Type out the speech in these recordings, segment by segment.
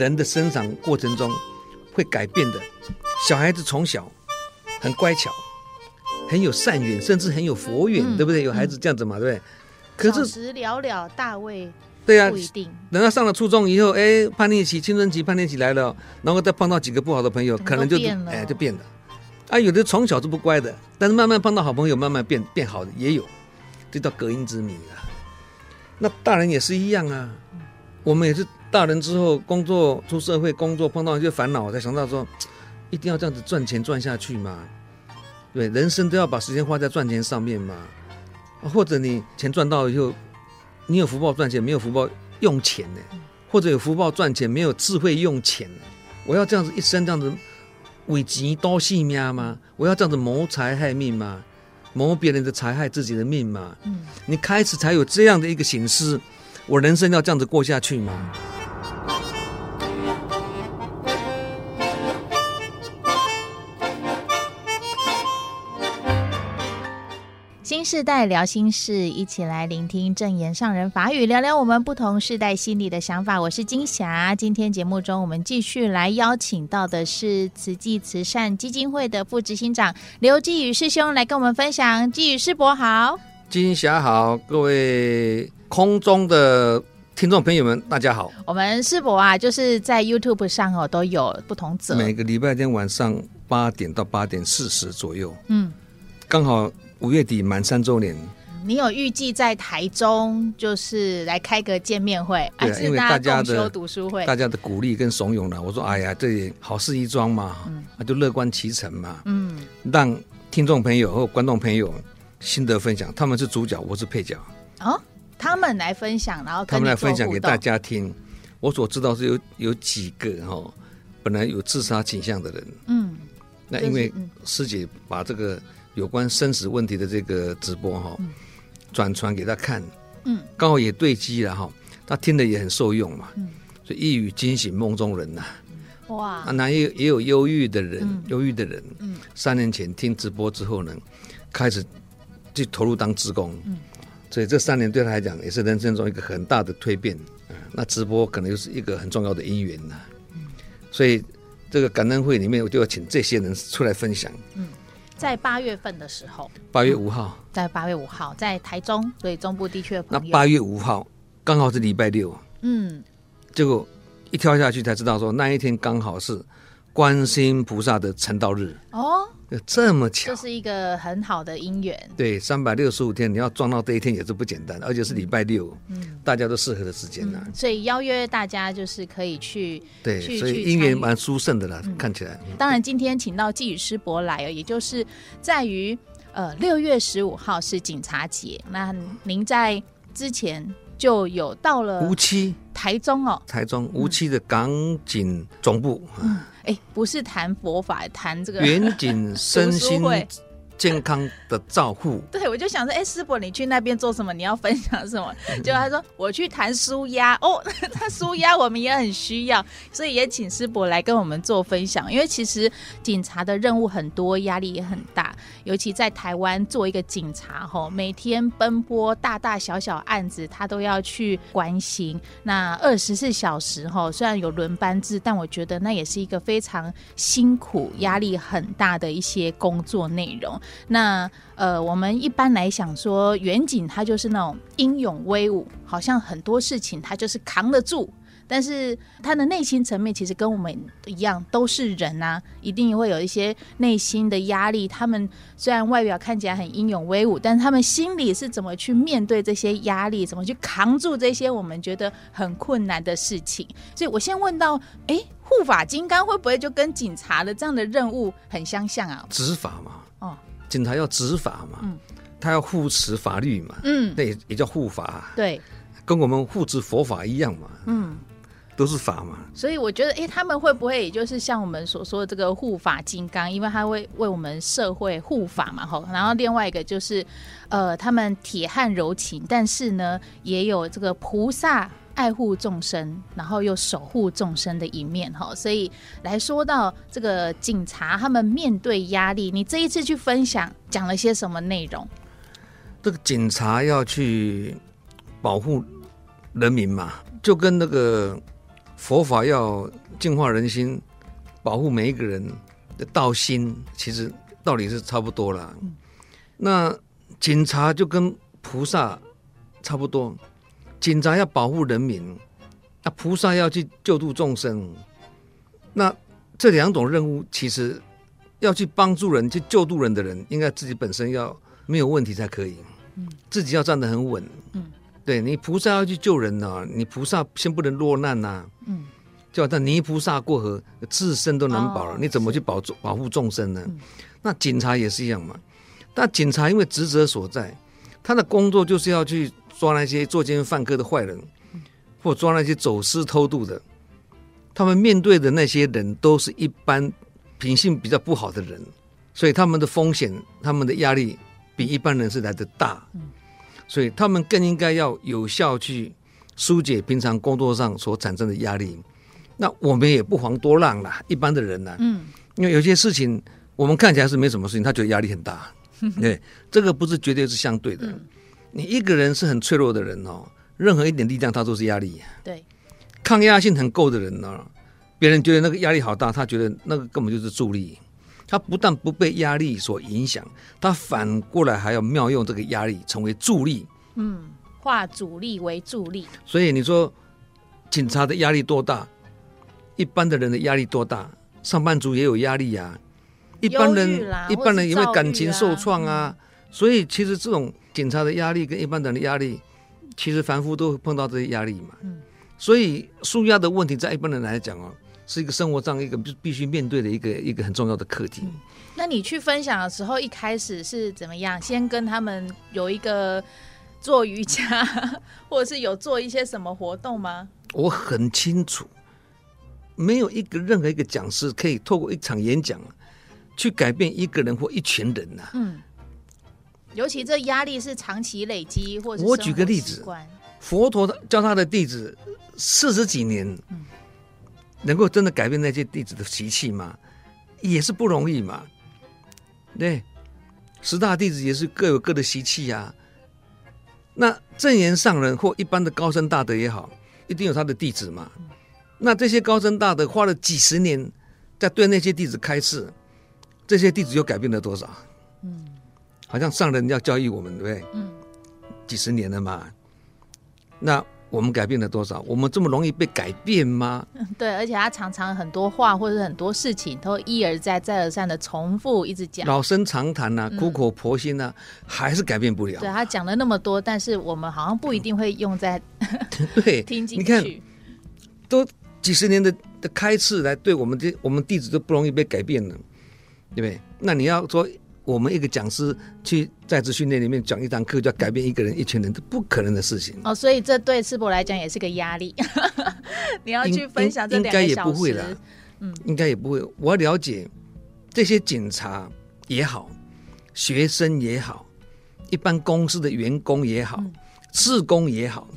人的生长过程中会改变的。小孩子从小很乖巧，很有善缘，甚至很有佛缘，嗯、对不对？有孩子这样子嘛，嗯、对不对？可是小时了了，大未对呀、啊，不一定。等到上了初中以后，哎，叛逆期、青春期叛逆期来了，然后再碰到几个不好的朋友，可能就哎就变了。啊，有的从小是不乖的，但是慢慢碰到好朋友，慢慢变变好的也有，这叫隔音之谜啊。那大人也是一样啊，我们也是大人之后工作出社会工作碰到一些烦恼，才想到说，一定要这样子赚钱赚下去嘛。对，人生都要把时间花在赚钱上面嘛。或者你钱赚到以后，你有福报赚钱，没有福报用钱呢？或者有福报赚钱，没有智慧用钱，我要这样子一生这样子。为钱多性命吗？我要这样子谋财害命吗？谋别人的财害自己的命吗？嗯，你开始才有这样的一个形式，我人生要这样子过下去吗？新世代聊心事，一起来聆听正言上人法语，聊聊我们不同世代心里的想法。我是金霞，今天节目中我们继续来邀请到的是慈济慈善基金会的副执行长刘继宇师兄来跟我们分享。继宇师伯好，金霞好，各位空中的听众朋友们，大家好。我们师伯啊，就是在 YouTube 上哦都有不同者，每个礼拜天晚上八点到八点四十左右，嗯，刚好。五月底满三周年，你有预计在台中就是来开个见面会，还、啊，因为大家的读书会，大家的鼓励跟怂恿呢。我说，哎呀，这也好事一桩嘛，那、嗯啊、就乐观其成嘛。嗯，让听众朋友和观众朋友心得分享，他们是主角，我是配角。哦，他们来分享，然后他们来分享给大家听。我所知道是有有几个哈、哦，本来有自杀倾向的人。嗯，那因为师姐把这个。有关生死问题的这个直播哈，转传给他看，嗯，刚好也对机了哈，他听的也很受用嘛，嗯，所以一语惊醒梦中人呐，哇，啊，那也也有忧郁的人，忧郁的人，嗯，三年前听直播之后呢，开始就投入当职工，嗯，所以这三年对他来讲也是人生中一个很大的蜕变，那直播可能又是一个很重要的因缘呐，所以这个感恩会里面我就要请这些人出来分享，嗯。在八月份的时候，八月五号，嗯，在八月五号，在台中，所以中部地区的朋友，那八月五号刚好是礼拜六，嗯，结果一跳下去才知道说那一天刚好是观世音菩萨的成道日。哦。这么巧，这是一个很好的姻缘。对，三百六十五天，你要撞到这一天也是不简单，而且是礼拜六，嗯，大家都适合的时间呢。所以邀约大家就是可以去，对，所以姻缘蛮殊胜的啦，嗯、看起来。当然，今天请到季宇师伯来哦，也就是在于呃六月十五号是警察节，那您在之前就有到了梧栖台中哦，台中梧栖的港警总部。嗯哎，不是谈佛法，谈这个 远景身心健康的照护。对，我就想说，哎，师伯，你去那边做什么？你要分享什么？结果他说，我去谈舒压。哦，他舒压我们也很需要，所以也请师伯来跟我们做分享。因为其实警察的任务很多，压力也很大，尤其在台湾做一个警察，吼，每天奔波大大小小案子，他都要去关心。那二十四小时，吼，虽然有轮班制，但我觉得那也是一个非常辛苦、压力很大的一些工作内容。那呃，我们一般来想说，远景他就是那种英勇威武，好像很多事情他就是扛得住。但是他的内心层面其实跟我们一样，都是人啊，一定会有一些内心的压力。他们虽然外表看起来很英勇威武，但是他们心里是怎么去面对这些压力，怎么去扛住这些我们觉得很困难的事情？所以我先问到，哎，护法金刚会不会就跟警察的这样的任务很相像啊？执法嘛，警察要执法嘛，嗯，他要护持法律嘛，嗯，那也也叫护法，对，跟我们护持佛法一样嘛，嗯，都是法嘛。所以我觉得，哎，他们会不会也就是像我们所说的这个护法金刚，因为他会为我们社会护法嘛，哈。然后另外一个就是，呃，他们铁汉柔情，但是呢，也有这个菩萨。爱护众生，然后又守护众生的一面哈，所以来说到这个警察，他们面对压力，你这一次去分享讲了些什么内容？这个警察要去保护人民嘛，就跟那个佛法要净化人心，保护每一个人的道心，其实道理是差不多了。嗯、那警察就跟菩萨差不多，警察要保护人民，那菩萨要去救度众生。那这两种任务，其实要去帮助人、去救度人的人，应该自己本身要没有问题才可以。嗯、自己要站得很稳。嗯，对你菩萨要去救人呢、啊，你菩萨先不能落难呐、啊。嗯，就好像泥菩萨过河，自身都难保了，哦、你怎么去保保护众生呢？嗯、那警察也是一样嘛。但警察因为职责所在，他的工作就是要去抓那些作奸犯科的坏人，或抓那些走私偷渡的。他们面对的那些人都是一般品性比较不好的人，所以他们的风险、他们的压力比一般人是来的大。所以他们更应该要有效去疏解平常工作上所产生的压力。那我们也不遑多让啦，一般的人呢，嗯，因为有些事情我们看起来是没什么事情，他觉得压力很大。对，这个不是绝对是相对的。你一个人是很脆弱的人哦，任何一点力量他都是压力。对。抗压性很够的人呢，别人觉得那个压力好大，他觉得那个根本就是助力。他不但不被压力所影响，他反过来还要妙用这个压力成为助力。嗯，化阻力为助力。所以你说警察的压力多大？一般的人的压力多大？上班族也有压力呀、啊。一般人一般人因为感情受创啊，嗯、所以其实这种警察的压力跟一般人的压力，其实凡夫都会碰到这些压力嘛。嗯。所以，舒压的问题，在一般人来讲哦，是一个生活上一个必必须面对的一个一个很重要的课题。那你去分享的时候，一开始是怎么样？先跟他们有一个做瑜伽，或者是有做一些什么活动吗？我很清楚，没有一个任何一个讲师可以透过一场演讲去改变一个人或一群人呐。嗯，尤其这压力是长期累积，或者我举个例子，佛陀教他的弟子。四十几年，能够真的改变那些弟子的习气吗？也是不容易嘛。对，十大弟子也是各有各的习气呀。那正言上人或一般的高僧大德也好，一定有他的弟子嘛。那这些高僧大德花了几十年在对那些弟子开示，这些弟子又改变了多少？嗯，好像上人要教育我们，对不对？嗯，几十年了嘛。那。我们改变了多少？我们这么容易被改变吗？对，而且他常常很多话或者很多事情都一而再、再而三的重复，一直讲老生常谈呐、啊，苦口婆心呐、啊，嗯、还是改变不了。对，他讲了那么多，但是我们好像不一定会用在 对 听进去。你看，都几十年的的开示来对我们这我们弟子都不容易被改变了，对不对？那你要说。我们一个讲师去在职训练里面讲一堂课，就要改变一个人、一群人，这不可能的事情哦。所以这对师伯来讲也是个压力。你要去分享这两个小时，应该也不会啦。嗯，应该也不会。我要了解这些警察也好，学生也好，一般公司的员工也好，志工也好，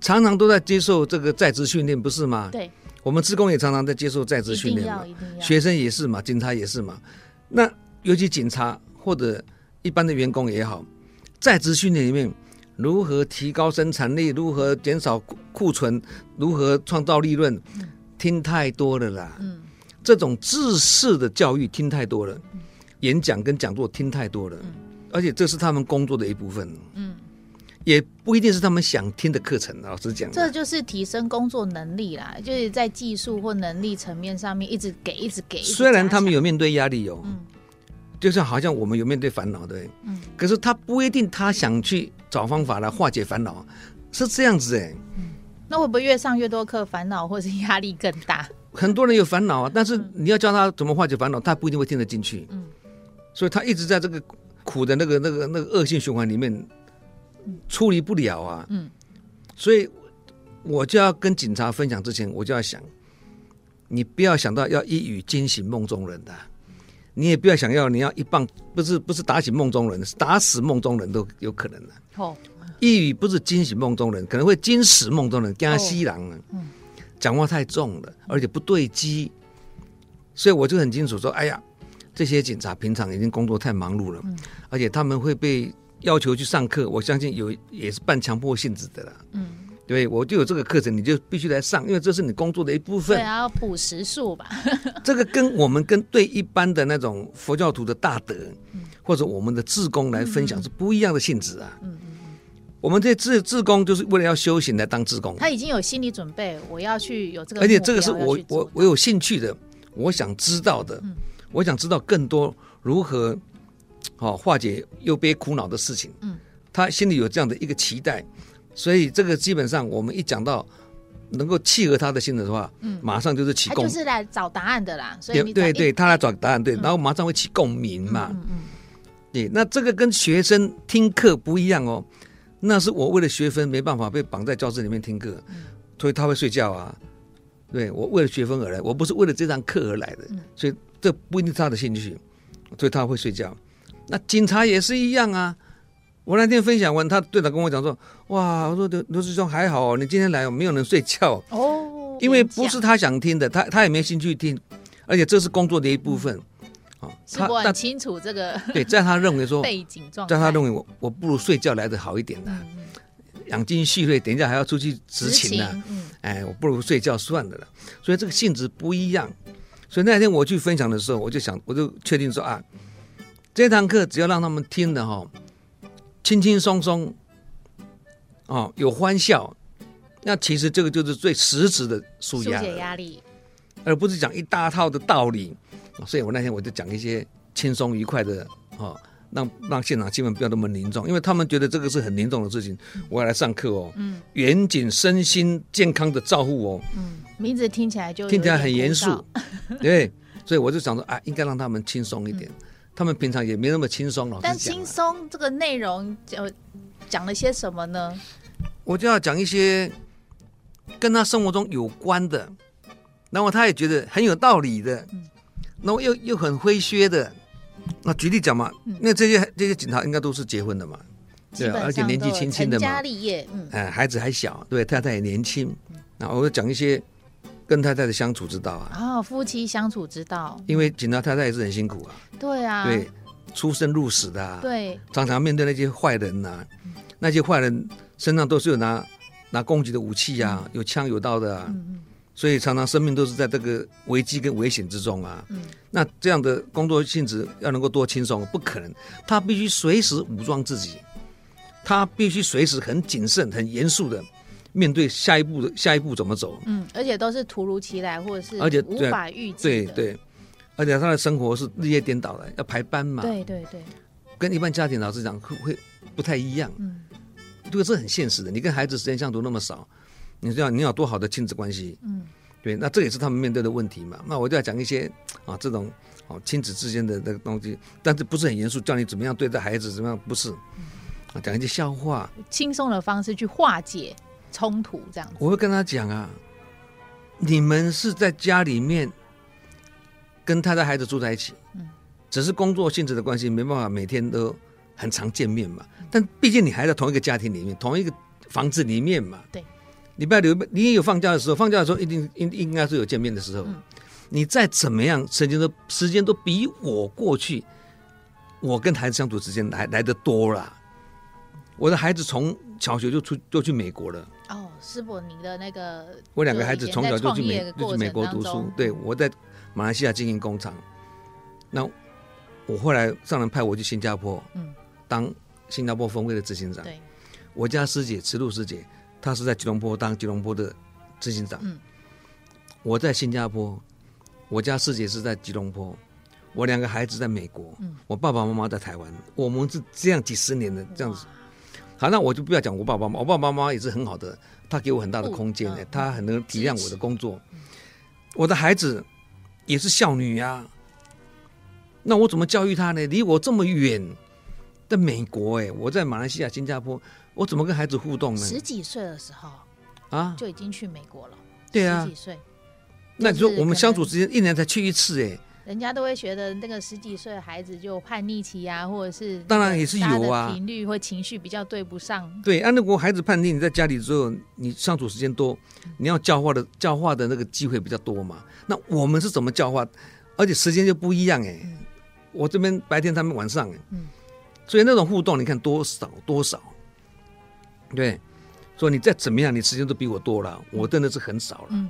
常常都在接受这个在职训练，不是吗？对，我们职工也常常在接受在职训练嘛，学生也是嘛，警察也是嘛。那尤其警察或者一般的员工也好，在职训练里面，如何提高生产力，如何减少库存，如何创造利润，嗯、听太多了啦。嗯，这种知识的教育听太多了，嗯、演讲跟讲座听太多了，嗯、而且这是他们工作的一部分。嗯，也不一定是他们想听的课程。老实讲，这就是提升工作能力啦，就是在技术或能力层面上面一直给，一直给。虽然他们有面对压力哦。嗯就像好像我们有面对烦恼，对，嗯，可是他不一定他想去找方法来化解烦恼，是这样子哎，嗯，那会不会越上越多课，烦恼或是压力更大？很多人有烦恼啊，但是你要教他怎么化解烦恼，他不一定会听得进去，嗯，所以他一直在这个苦的那个那个那个恶性循环里面处理不了啊，嗯，所以我就要跟警察分享之前，我就要想，你不要想到要一语惊醒梦中人的。你也不要想要，你要一棒，不是不是打醒梦中人，是打死梦中人都有可能的。哦，一语不是惊醒梦中人，可能会惊死梦中人，惊西郎了。嗯，讲话太重了，而且不对机，所以我就很清楚说，哎呀，这些警察平常已经工作太忙碌了，嗯，而且他们会被要求去上课，我相信有也是半强迫性质的啦。嗯，对，我就有这个课程，你就必须来上，因为这是你工作的一部分。对啊，要补时数吧。这个跟我们跟对一般的那种佛教徒的大德，嗯、或者我们的志工来分享是不一样的性质啊。嗯嗯嗯。我们这些志志工就是为了要修行来当志工。他已经有心理准备，我要去有这个。而且这个是我我我有兴趣的，我想知道的，嗯、我想知道更多如何好、哦、化解又悲苦恼的事情。嗯。他心里有这样的一个期待。所以这个基本上，我们一讲到能够契合他的心的话，嗯，马上就是起共，就是来找答案的啦。所以对对对，他来找答案，对，然后马上会起共鸣嘛。嗯嗯。对，那这个跟学生听课不一样哦。那是我为了学分没办法被绑在教室里面听课，所以他会睡觉啊。对，我为了学分而来，我不是为了这堂课而来的，所以这不一定是他的兴趣，所以他会睡觉。那警察也是一样啊。我那天分享完，他队长跟我讲说：“哇，我说刘刘师兄还好哦，你今天来没有人睡觉哦，因为不是他想听的，他他也没兴趣听，而且这是工作的一部分啊。他很清楚这个对，在他认为说背景状态，在他认为我我不如睡觉来的好一点的，养精蓄锐，等一下还要出去执勤呢。哎，我不如睡觉算了了。所以这个性质不一样。所以那天我去分享的时候，我就想，我就确定说啊，这堂课只要让他们听的哈。”轻轻松松，哦，有欢笑，那其实这个就是最实质的舒压，解压力，而不是讲一大套的道理。所以我那天我就讲一些轻松愉快的，哦，让让现场气氛不要那么凝重，因为他们觉得这个是很凝重的事情。我要来上课哦，嗯，严谨身心健康的照护哦，嗯，名字听起来就听起来很严肃，对，所以我就想说啊，应该让他们轻松一点。嗯他们平常也没那么轻松了，但轻松这个内容就讲了些什么呢？我就要讲一些跟他生活中有关的，然后他也觉得很有道理的，然后又又很诙谐的。那举例讲嘛，那这些这些警察应该都是结婚的嘛，对，而且年纪轻轻的嘛，家立业，嗯，哎，孩子还小，对，太太也年轻，然后我就讲一些。跟太太的相处之道啊，啊、哦，夫妻相处之道。因为警察太太也是很辛苦啊，对啊，对，出生入死的啊，对，常常面对那些坏人呐、那些坏人身上都是有拿拿攻击的武器啊，嗯、有枪有刀的啊，嗯、所以常常生命都是在这个危机跟危险之中啊。嗯，那这样的工作性质要能够多轻松，不可能，他必须随时武装自己，他必须随时很谨慎、很严肃的。面对下一步的下一步怎么走？嗯，而且都是突如其来，或者是而且无法预计。对对，而且他的生活是日夜颠倒的，要排班嘛。对对对，跟一般家庭老师讲会会不太一样。嗯，这个是很现实的。你跟孩子时间相处那么少，你知道你有多好的亲子关系？嗯，对，那这也是他们面对的问题嘛。那我就要讲一些啊这种啊亲子之间的那个东西，但是不是很严肃，教你怎么样对待孩子，怎么样不是？啊，讲一些笑话，轻松的方式去化解。冲突这样子，我会跟他讲啊，你们是在家里面跟他的孩子住在一起，嗯，只是工作性质的关系，没办法每天都很常见面嘛。但毕竟你还在同一个家庭里面，同一个房子里面嘛。对，礼拜六你也有放假的时候，放假的时候一定应应该是有见面的时候。嗯，你再怎么样，时间都时间都比我过去，我跟孩子相处时间来来的多了。我的孩子从小学就出就去美国了。哦，师伯，您的那个，我两个孩子从小就去美就去美国读书。对，我在马来西亚经营工厂，那我后来上人派我去新加坡，嗯，当新加坡分会的执行长。对，我家师姐慈露师姐，她是在吉隆坡当吉隆坡的执行长。嗯，我在新加坡，我家师姐是在吉隆坡，我两个孩子在美国，嗯，我爸爸妈妈在台湾，我们是这样几十年的这样子。好，那我就不要讲我爸爸妈妈，我爸爸妈妈也是很好的，他给我很大的空间，他很能体谅我的工作。我的孩子也是孝女呀、啊，那我怎么教育他呢？离我这么远的美国，哎，我在马来西亚、新加坡，我怎么跟孩子互动呢？十几岁的时候啊，就已经去美国了。对啊，十几岁。那你说我们相处时间一年才去一次，哎。人家都会觉得那个十几岁的孩子就叛逆期啊，或者是当然也是有啊，频率或情绪比较对不上。对，按、啊、如果孩子叛逆，你在家里之后，你相处时间多，你要教化的教化的那个机会比较多嘛。那我们是怎么教化？而且时间就不一样哎，嗯、我这边白天，他们晚上哎，嗯，所以那种互动，你看多少多少，对，说你再怎么样，你时间都比我多了，我真的是很少了。嗯。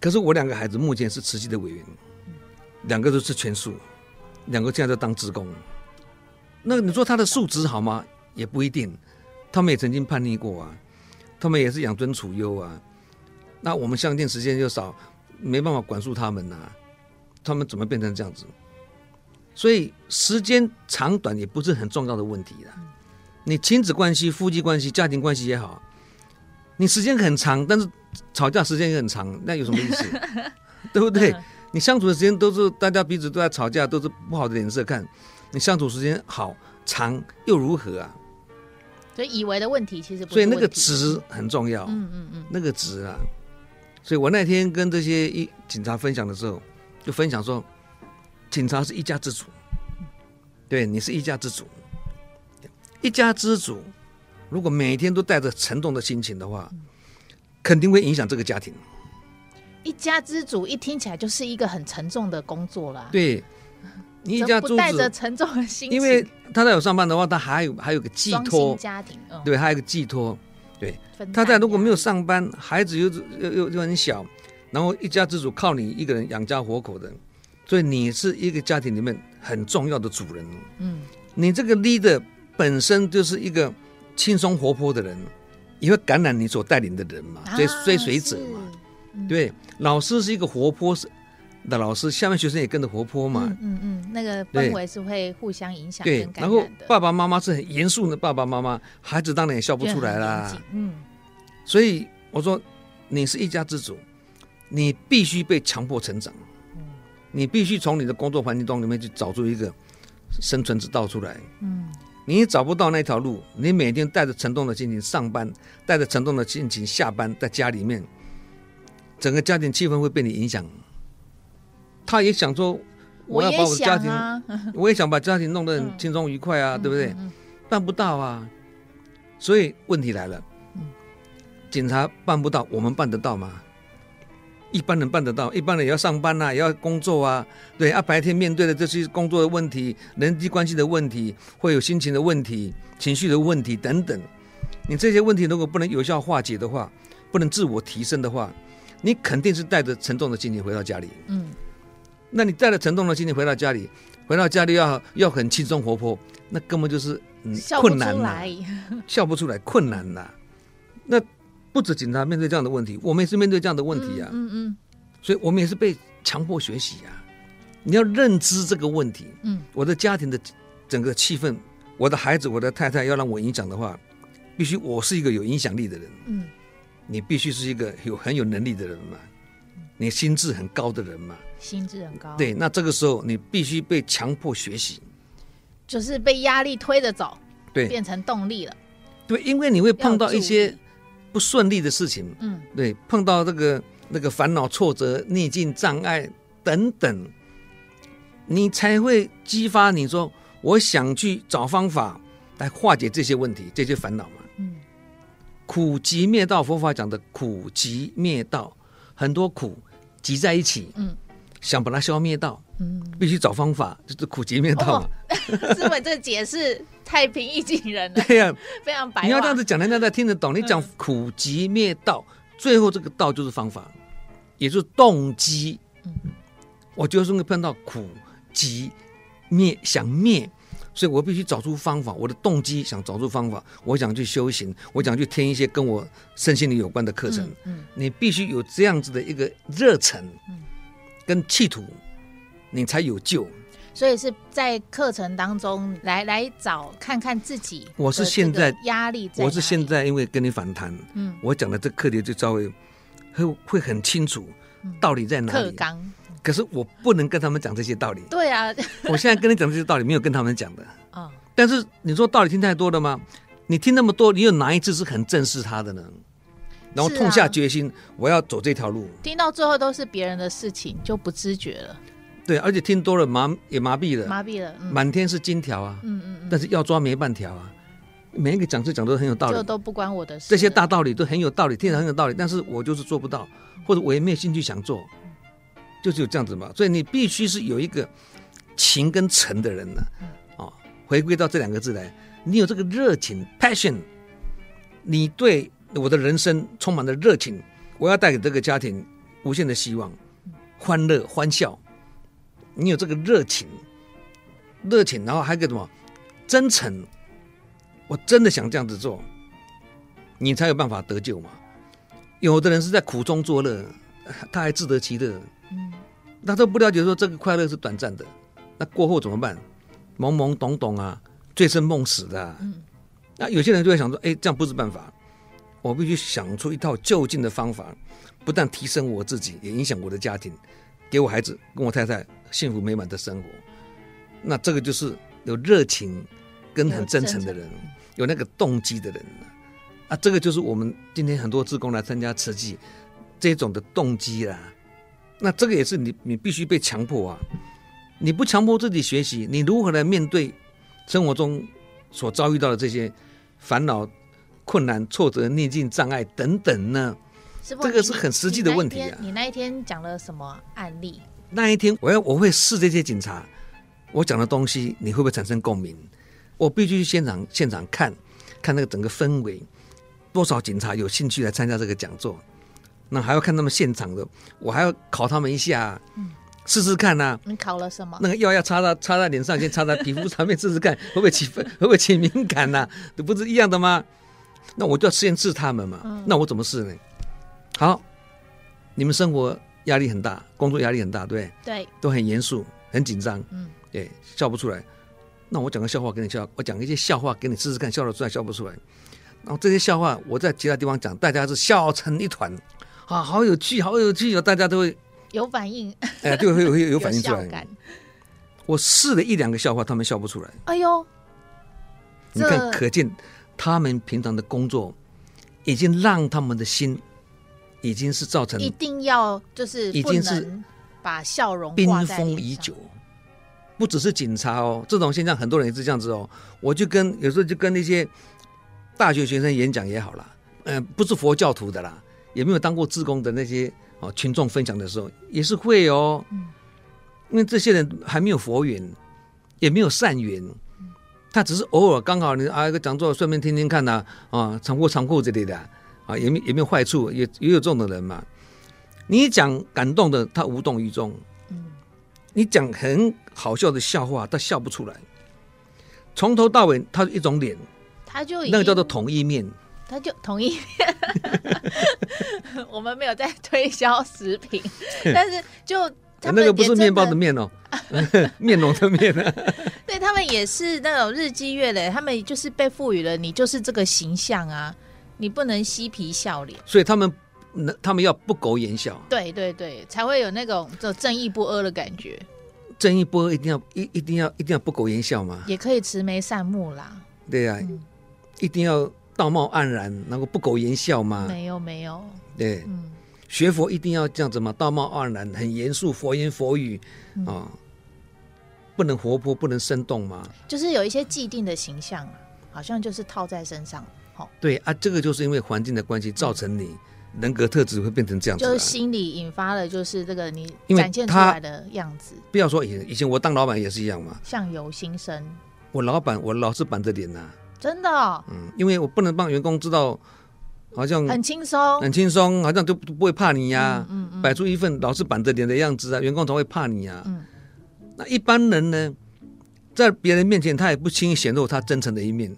可是我两个孩子目前是慈济的委员，两个都是全素，两个现在在当职工。那你说他的素质好吗？也不一定。他们也曾经叛逆过啊，他们也是养尊处优啊。那我们相见时间又少，没办法管束他们呐、啊。他们怎么变成这样子？所以时间长短也不是很重要的问题啦。你亲子关系、夫妻关系、家庭关系也好，你时间很长，但是吵架时间也很长，那有什么意思？对不对？你相处的时间都是大家彼此都在吵架，都是不好的脸色看。你相处时间好长又如何啊？所以以为的问题其实不是，所以那个值很重要。嗯嗯嗯，那个值啊。所以我那天跟这些一警察分享的时候，就分享说，警察是一家之主。对，你是一家之主。一家之主，如果每天都带着沉重的心情的话，肯定会影响这个家庭。一家之主一听起来就是一个很沉重的工作啦。对。你一家带着沉重的心情，因为他在有上班的话，他还有还有个寄托家庭，嗯、对，还有个寄托，对。他在如果没有上班，孩子又又又又很小，然后一家之主靠你一个人养家活口的，所以你是一个家庭里面很重要的主人。嗯，你这个 leader 本身就是一个轻松活泼的人，也会感染你所带领的人嘛，追追随者嘛。嗯、对，老师是一个活泼的老师，下面学生也跟着活泼嘛。嗯嗯，那个氛围是会互相影响。对，然后爸爸妈妈是很严肃的爸爸妈妈，孩子当然也笑不出来啦。嗯，所以我说，你是一家之主，你必须被强迫成长。嗯，你必须从你的工作环境中里面去找出一个生存之道出来。嗯，你找不到那条路，你每天带着沉重的心情上班，带着沉重的心情下班，在家里面，整个家庭气氛会被你影响。他也想说，我要把我的家庭，我也，啊、我也想把家庭弄得很轻松愉快啊，嗯、对不对？办不到啊，所以问题来了，嗯、警察办不到，我们办得到吗？一般人办得到，一般人也要上班啊，也要工作啊，对啊，白天面对的这些工作的问题、人际关系的问题，会有心情的问题、情绪的问题等等。你这些问题如果不能有效化解的话，不能自我提升的话，你肯定是带着沉重的心情回到家里。嗯。那你带着沉重的心情回到家里，回到家里要要很轻松活泼，那根本就是嗯困难呐，笑不出来，困难呐。那不止警察面对这样的问题，我们也是面对这样的问题啊。嗯嗯。所以我们也是被强迫学习啊。你要认知这个问题。嗯。我的家庭的整个气氛，我的孩子，我的太太要让我影响的话，必须我是一个有影响力的人。嗯。你必须是一个有很有能力的人嘛。你心智很高的人嘛。心智很高，对，那这个时候你必须被强迫学习，就是被压力推着走，对，变成动力了，对，因为你会碰到一些不顺利的事情，嗯，对，碰到这个那个烦恼、挫折、逆境、障碍等等，你才会激发你说，我想去找方法来化解这些问题、这些烦恼嘛，嗯，苦集灭道，佛法讲的苦集灭道，很多苦集在一起，嗯。想把它消灭掉，嗯，必须找方法，就是苦集灭道嘛。师父，这解释太平易近人了。对呀、啊，非常白。你要这样子讲，人家才听得懂。你讲苦集灭道，嗯、最后这个道就是方法，也就是动机。嗯，我就是会碰到苦集灭，想灭，所以我必须找出方法。我的动机想找出方法，我想去修行，我想去听一些跟我身心灵有关的课程。嗯，嗯你必须有这样子的一个热忱。嗯。跟企图，你才有救。所以是在课程当中来来找看看自己。我是现在压力，我是现在因为跟你访谈，嗯，我讲的这课题就稍微会会很清楚道理在哪里。课纲，可是我不能跟他们讲这些道理。对啊，我现在跟你讲这些道理，没有跟他们讲的。哦，但是你说道理听太多了吗？你听那么多，你有哪一次是很正视他的呢？然后痛下决心，啊、我要走这条路。听到最后都是别人的事情，就不自觉了。对，而且听多了麻也麻痹了，麻痹了，嗯、满天是金条啊，嗯嗯，嗯但是要抓没半条啊。每一个讲师讲的都很有道理，这都不关我的事。这些大道理都很有道理，听着很有道理，但是我就是做不到，或者我也没有兴趣想做，就是有这样子嘛。所以你必须是有一个情跟诚的人呢、啊，啊、哦，回归到这两个字来，你有这个热情 （passion），你对。我的人生充满了热情，我要带给这个家庭无限的希望、欢乐、欢笑。你有这个热情，热情，然后还有个什么真诚？我真的想这样子做，你才有办法得救嘛。有的人是在苦中作乐，他还自得其乐，嗯，他都不了解说这个快乐是短暂的，那过后怎么办？懵懵懂懂啊，醉生梦死的、啊。嗯，那有些人就会想说，哎，这样不是办法，我必须想出一套就近的方法，不但提升我自己，也影响我的家庭，给我孩子跟我太太幸福美满的生活。那这个就是有热情跟很真诚的人，有，有那个动机的人。啊，这个就是我们今天很多志工来参加慈济这种的动机啦。那这个也是你，你必须被强迫啊！你不强迫自己学习，你如何来面对生活中所遭遇到的这些烦恼、困难、挫折、逆境、障碍等等呢？这个是很实际的问题啊！你那一天讲了什么案例？那一天我要我会试这些警察，我讲的东西你会不会产生共鸣？我必须去现场现场看看那个整个氛围。多少警察有兴趣来参加这个讲座？那还要看他们现场的，我还要考他们一下，嗯，试试看呐、啊。你考了什么？那个药要擦到擦在脸上，先擦在皮肤上面试试看，会不会起会不会起敏感呐、啊？这不是一样的吗？那我就要先治他们嘛。嗯、那我怎么试呢？好，你们生活压力很大，工作压力很大，对不对？对，都很严肃，很紧张。嗯，对，笑不出来。那我讲个笑话给你笑，我讲一些笑话给你试试看，笑得出来笑不出来。然后这些笑话我在其他地方讲，大家是笑成一团，啊，好有趣，好有趣哦！大家都会有反应，哎，对，会有会 有反应出来。我试了一两个笑话，他们笑不出来。哎呦，你看，可见他们平常的工作已经让他们的心已经是造成一定要就是已经是把笑容冰封已久。不只是警察哦，这种现象很多人也是这样子哦。我就跟有时候就跟那些。大学学生演讲也好啦，嗯、呃，不是佛教徒的啦，也没有当过志工的那些哦，群众分享的时候也是会哦，嗯，因为这些人还没有佛缘，也没有善缘，他只是偶尔刚好你啊一个讲座顺便听听看呐，啊，长裤长裤之类的，啊，也没也没有坏处，也也有这种的人嘛。你讲感动的，他无动于衷，嗯，你讲很好笑的笑话，他笑不出来，从头到尾他一种脸。他就那个叫做统一面，他就同意。我们没有在推销食品，但是就他那个不是面包的面哦，面容的面啊。对，他们也是那种日积月累，他们就是被赋予了你就是这个形象啊，你不能嬉皮笑脸，所以他们他们要不苟言笑，对对对，才会有那种就正义不阿的感觉。正义不阿一定要一一定要一定要不苟言笑吗？也可以慈眉善目啦。对呀、啊。嗯一定要道貌岸然，能够不苟言笑吗？没有，没有。对，嗯，学佛一定要这样子嘛？道貌岸然，很严肃，佛言佛语啊、不能活泼，不能生动吗？就是有一些既定的形象，好像就是套在身上。好、哦，对啊，这个就是因为环境的关系，造成你人格特质会变成这样子、啊，就是心理引发了，就是这个你展现出来的样子。不要说以前，以前我当老板也是一样嘛，相由心生。我老板，我老是板着脸呐、啊。真的、哦，嗯，因为我不能让员工知道，好像很轻松，很轻松，好像就不会怕你呀、啊，嗯嗯，摆、嗯、出一份老是板着脸的样子啊，员工才会怕你啊。嗯，那一般人呢，在别人面前，他也不轻易显露他真诚的一面，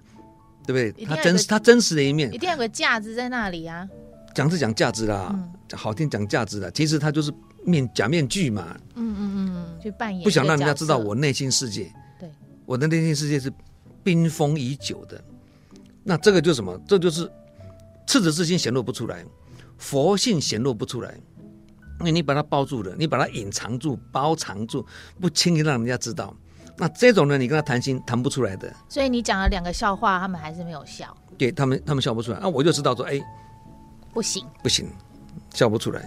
对不对？他真实，他真实的一面，一定要有个架子在那里啊。讲是讲价值啦，嗯、好听讲价值啦，其实他就是面假面具嘛。嗯嗯嗯，去扮演，不想让人家知道我内心世界。对，我的内心世界是。冰封已久的，那这个就是什么？这就是赤子之心显露不出来，佛性显露不出来，因为你把它包住了，你把它隐藏住、包藏住，不轻易让人家知道。那这种人，你跟他谈心谈不出来的。所以你讲了两个笑话，他们还是没有笑。对他们，他们笑不出来。那我就知道说，哎，不行，不行，笑不出来。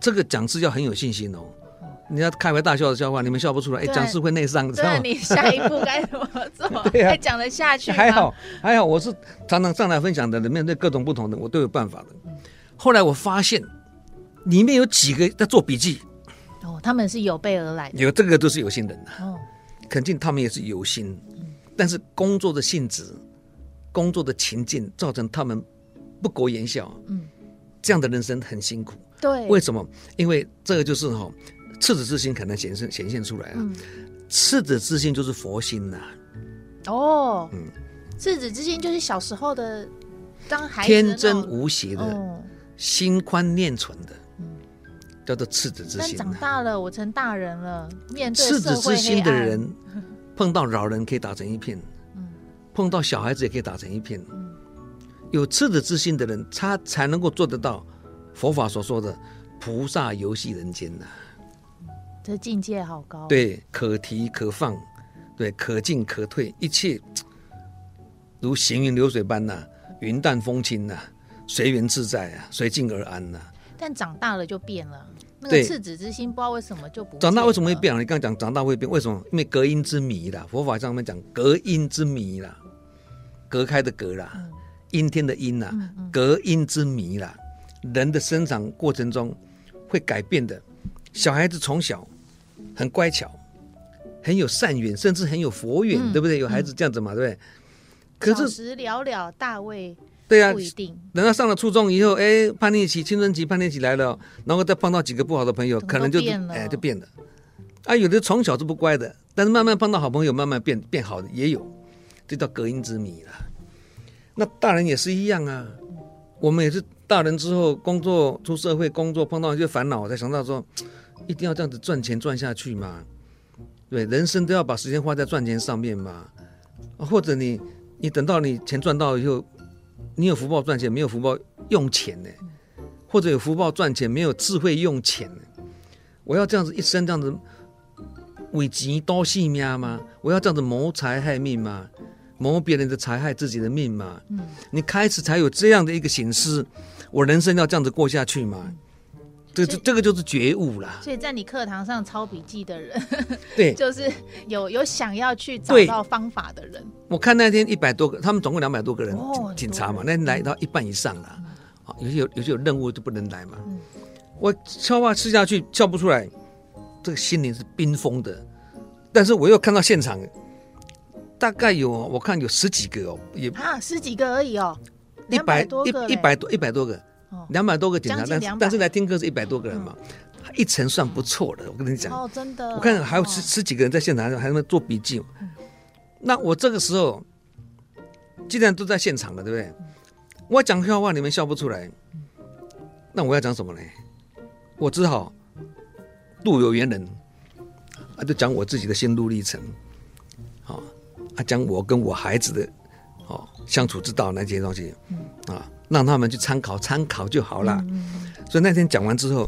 这个讲师要很有信心哦。你要开怀大笑的笑话，你们笑不出来，哎，讲师会内伤，知道吗？你下一步该怎么做？对呀、啊，还讲得下去？还好，还好，我是常常上来分享的，面对各种不同的，我都有办法的。后来我发现，里面有几个在做笔记，哦，他们是有备而来的，有这个都是有心人的，哦，肯定他们也是有心，但是工作的性质、工作的情境造成他们不苟言笑，嗯，这样的人生很辛苦。对，为什么？因为这个就是哈、哦，赤子之心可能显现显现出来啊。嗯、赤子之心就是佛心呐、啊。哦，嗯，赤子之心就是小时候的当孩子天真无邪的，哦、心宽念纯的，嗯，叫做赤子之心、长大了，我成大人了，面对赤子之心的人，碰到老人可以打成一片，嗯，碰到小孩子也可以打成一片，嗯，有赤子之心的人，他才能够做得到。佛法所说的菩萨游戏人间呐、啊，这境界好高。对，可提可放，对，可进可退，一切如行云流水般呐、啊，云淡风轻呐、啊，随缘自在啊，随境而安呐、啊。但长大了就变了，那个赤子之心不知道为什么就不。长大为什么会变了？你刚刚讲长大会变，为什么？因为隔音之谜啦，佛法上面讲隔音之谜啦，隔开的隔啦，嗯、阴天的阴啦，嗯嗯、隔音之谜啦。人的生长过程中会改变的，小孩子从小很乖巧，很有善缘，甚至很有佛缘，嗯、对不对？有孩子这样子嘛，嗯、对不对？可是小时了了，大未对啊，不一定。等到上了初中以后，哎，叛逆期、青春期叛逆期来了，然后再碰到几个不好的朋友，可能就哎就变了。啊，有的从小就不乖的，但是慢慢碰到好朋友，慢慢变变好的也有，这叫隔音之谜了。那大人也是一样啊，我们也是。大人之后工作出社会工作碰到一些烦恼，我才想到说，一定要这样子赚钱赚下去嘛，对，人生都要把时间花在赚钱上面嘛，或者你你等到你钱赚到以后，你有福报赚钱，没有福报用钱呢，或者有福报赚钱，没有智慧用钱呢，我要这样子一生这样子为钱多性命吗？我要这样子谋财害命吗？谋别人的财害自己的命嘛？嗯，你开始才有这样的一个形式。我人生要这样子过下去吗？这这这个就是觉悟啦。所以在你课堂上抄笔记的人，对，就是有有想要去找到方法的人。我看那天一百多个，他们总共两百多个人，警察嘛，那天来到一半以上了。啊，有些有有些有任务就不能来嘛。我消化吃下去笑不出来，这个心灵是冰封的。但是我又看到现场，大概有我看有十几个哦，也啊十几个而已哦。一百多一一百多一百多个，两百多个警察，但是但是来听课是一百多个人嘛，一层算不错的。我跟你讲哦，真的，我看还有十十几个人在现场，还在做笔记。那我这个时候既然都在现场了，对不对？我讲笑话你们笑不出来，那我要讲什么呢？我只好路有缘人啊，就讲我自己的心路历程，啊，啊，讲我跟我孩子的。哦，相处之道那些东西，嗯、啊，让他们去参考参考就好了。嗯、所以那天讲完之后，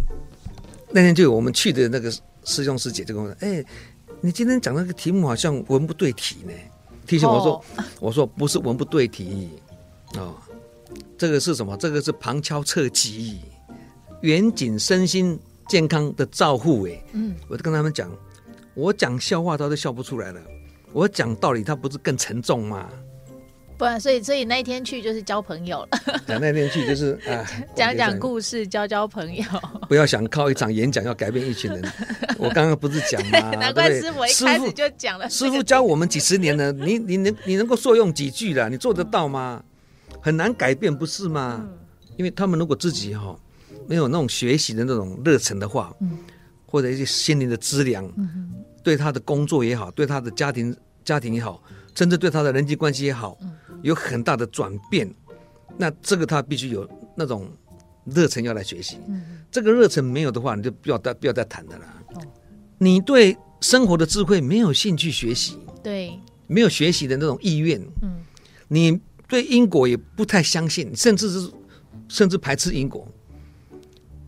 那天就有我们去的那个师兄师姐就跟我说：“哎，你今天讲那个题目好像文不对题呢。”提醒我说：“哦、我说不是文不对题，哦，这个是什么？这个是旁敲侧击，远景身心健康的照护。”哎，嗯，我就跟他们讲，我讲笑话他都笑不出来了，我讲道理他不是更沉重吗？不然，所以所以那一天去就是交朋友了。讲那天去就是 啊，讲讲故事，交交朋友。不要想靠一场演讲要改变一群人。我刚刚不是讲吗？难怪师傅一开始就讲了。师傅教我们几十年了，你你能你能够受用几句了？你做得到吗？很难改变，不是吗？因为他们如果自己哈没有那种学习的那种热忱的话，或者一些心灵的资粮，对他的工作也好，对他的家庭家庭也好，甚至对他的人际关系也好。有很大的转变，那这个他必须有那种热忱要来学习。嗯、这个热忱没有的话，你就不要再不要再谈的了。哦、你对生活的智慧没有兴趣学习，对，没有学习的那种意愿。嗯，你对因果也不太相信，甚至是甚至排斥因果。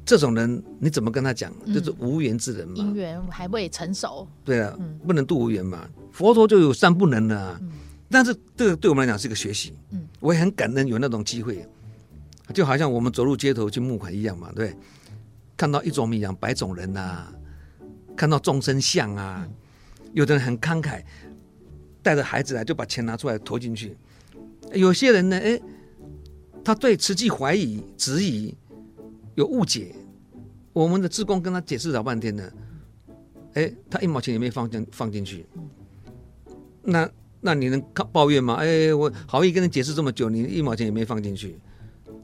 这种人你怎么跟他讲？嗯、就是无缘之人嘛。因缘还未成熟。对啊，嗯、不能度无缘嘛。佛陀就有三不能的、啊。嗯但是这个对我们来讲是一个学习，嗯，我也很感恩有那种机会，就好像我们走入街头去募款一样嘛，对，看到一种米养百种人呐、啊，看到众生相啊，有的人很慷慨，带着孩子来就把钱拿出来投进去，有些人呢，哎，他对慈济怀疑、质疑、有误解，我们的志工跟他解释老半天呢，哎，他一毛钱也没放进放进去，那。那你能靠抱怨吗？哎，我好意跟你解释这么久，你一毛钱也没放进去，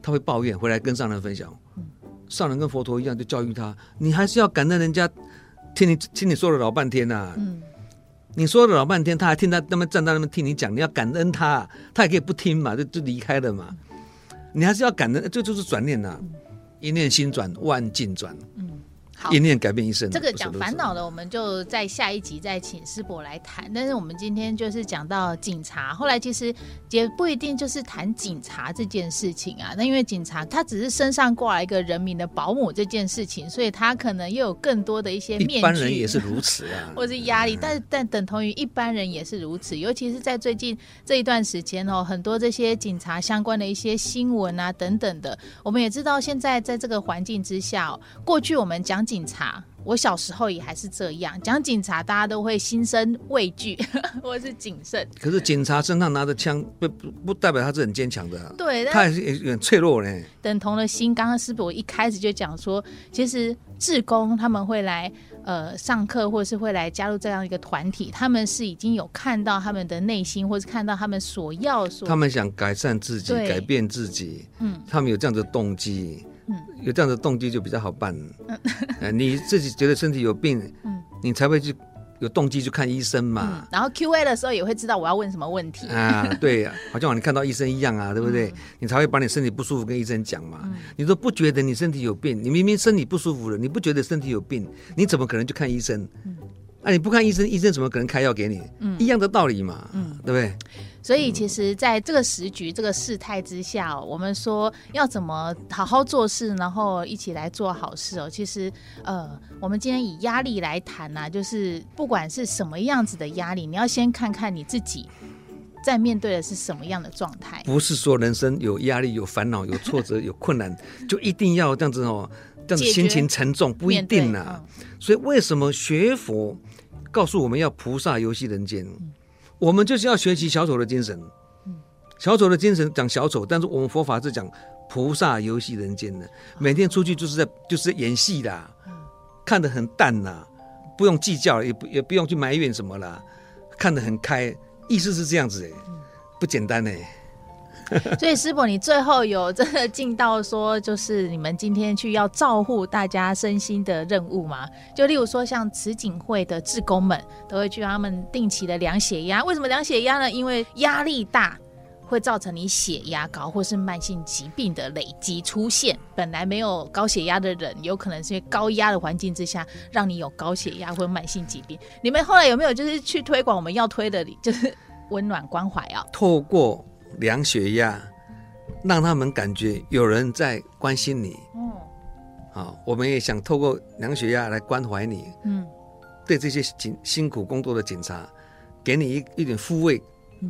他会抱怨，回来跟上人分享。上人跟佛陀一样，就教育他，你还是要感恩人家听你听你说了老半天呐、啊。嗯，你说了老半天，他还听他那么站在那边听你讲，你要感恩他，他也可以不听嘛，就就离开了嘛。你还是要感恩，这就是转念呐、啊，一念心转，万境转。嗯。好一念改变一生。这个讲烦恼的，我们就在下一集再请师伯来谈。但是我们今天就是讲到警察，后来其实也不一定就是谈警察这件事情啊。那因为警察他只是身上挂了一个人民的保姆这件事情，所以他可能又有更多的一些面具。一般人也是如此啊，或是压力，但是但等同于一般人也是如此。尤其是在最近这一段时间哦，很多这些警察相关的一些新闻啊等等的，我们也知道现在在这个环境之下，过去我们讲。警察，我小时候也还是这样讲警察，大家都会心生畏惧 或是谨慎。可是警察身上拿着枪，不不不代表他是很坚强的，对，他还是很脆弱呢。等同了心，刚刚师伯一开始就讲说，其实志工他们会来呃上课，或者是会来加入这样一个团体，他们是已经有看到他们的内心，或是看到他们所要所，他们想改善自己，改变自己，嗯，他们有这样的动机。有这样的动机就比较好办。嗯，你自己觉得身体有病，嗯，你才会去有动机去看医生嘛。嗯，然后 Q&A 的时候也会知道我要问什么问题啊。对呀，好像你看到医生一样啊，对不对？嗯，你才会把你身体不舒服跟医生讲嘛。嗯，你都不觉得你身体有病，你明明身体不舒服了，你不觉得身体有病，你怎么可能去看医生？嗯，啊，你不看医生，医生怎么可能开药给你？嗯，一样的道理嘛。嗯，对不对？所以，其实，在这个时局、这个事态之下，我们说要怎么好好做事，然后一起来做好事哦。其实，呃，我们今天以压力来谈呢，就是不管是什么样子的压力，你要先看看你自己在面对的是什么样的状态。不是说人生有压力、有烦恼、有挫折、有困难，就一定要这样子哦，这样子心情沉重，不一定啊。嗯、所以，为什么学佛告诉我们要菩萨游戏人间？嗯我们就是要学习小丑的精神，小丑的精神讲小丑，但是我们佛法是讲菩萨游戏人间的，每天出去就是在就是演戏的，看得很淡呐，不用计较，也不也不用去埋怨什么啦，看得很开，意思是这样子哎，不简单哎。所以师伯，你最后有真的尽到说，就是你们今天去要照顾大家身心的任务吗？就例如说，像慈济会的志工们都会去他们定期的量血压。为什么量血压呢？因为压力大会造成你血压高，或是慢性疾病的累积出现。本来没有高血压的人，有可能是因为高压的环境之下，让你有高血压或慢性疾病。你们后来有没有就是去推广我们要推的，就是温暖关怀啊？透过。量血压，让他们感觉有人在关心你。嗯，啊，我们也想透过量血压来关怀你。嗯，对这些警辛苦工作的警察，给你一一点抚慰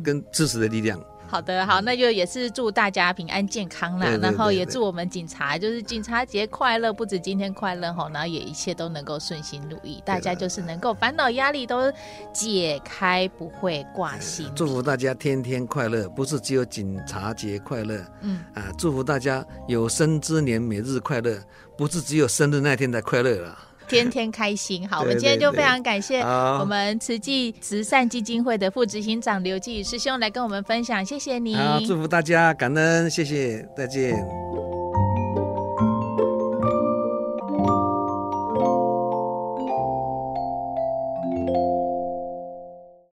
跟支持的力量。好的，好，那就也是祝大家平安健康啦，然后也祝我们警察就是警察节快乐，不止今天快乐哈，然后也一切都能够顺心如意，大家就是能够烦恼压力都解开，不会挂心。祝福大家天天快乐，不是只有警察节快乐，嗯啊，祝福大家有生之年每日快乐，不是只有生日那天才快乐了。天天开心，好，我们今天就非常感谢我们慈济慈善基金会的副执行长刘继宇师兄来跟我们分享，谢谢你，好，祝福大家，感恩，谢谢，再见。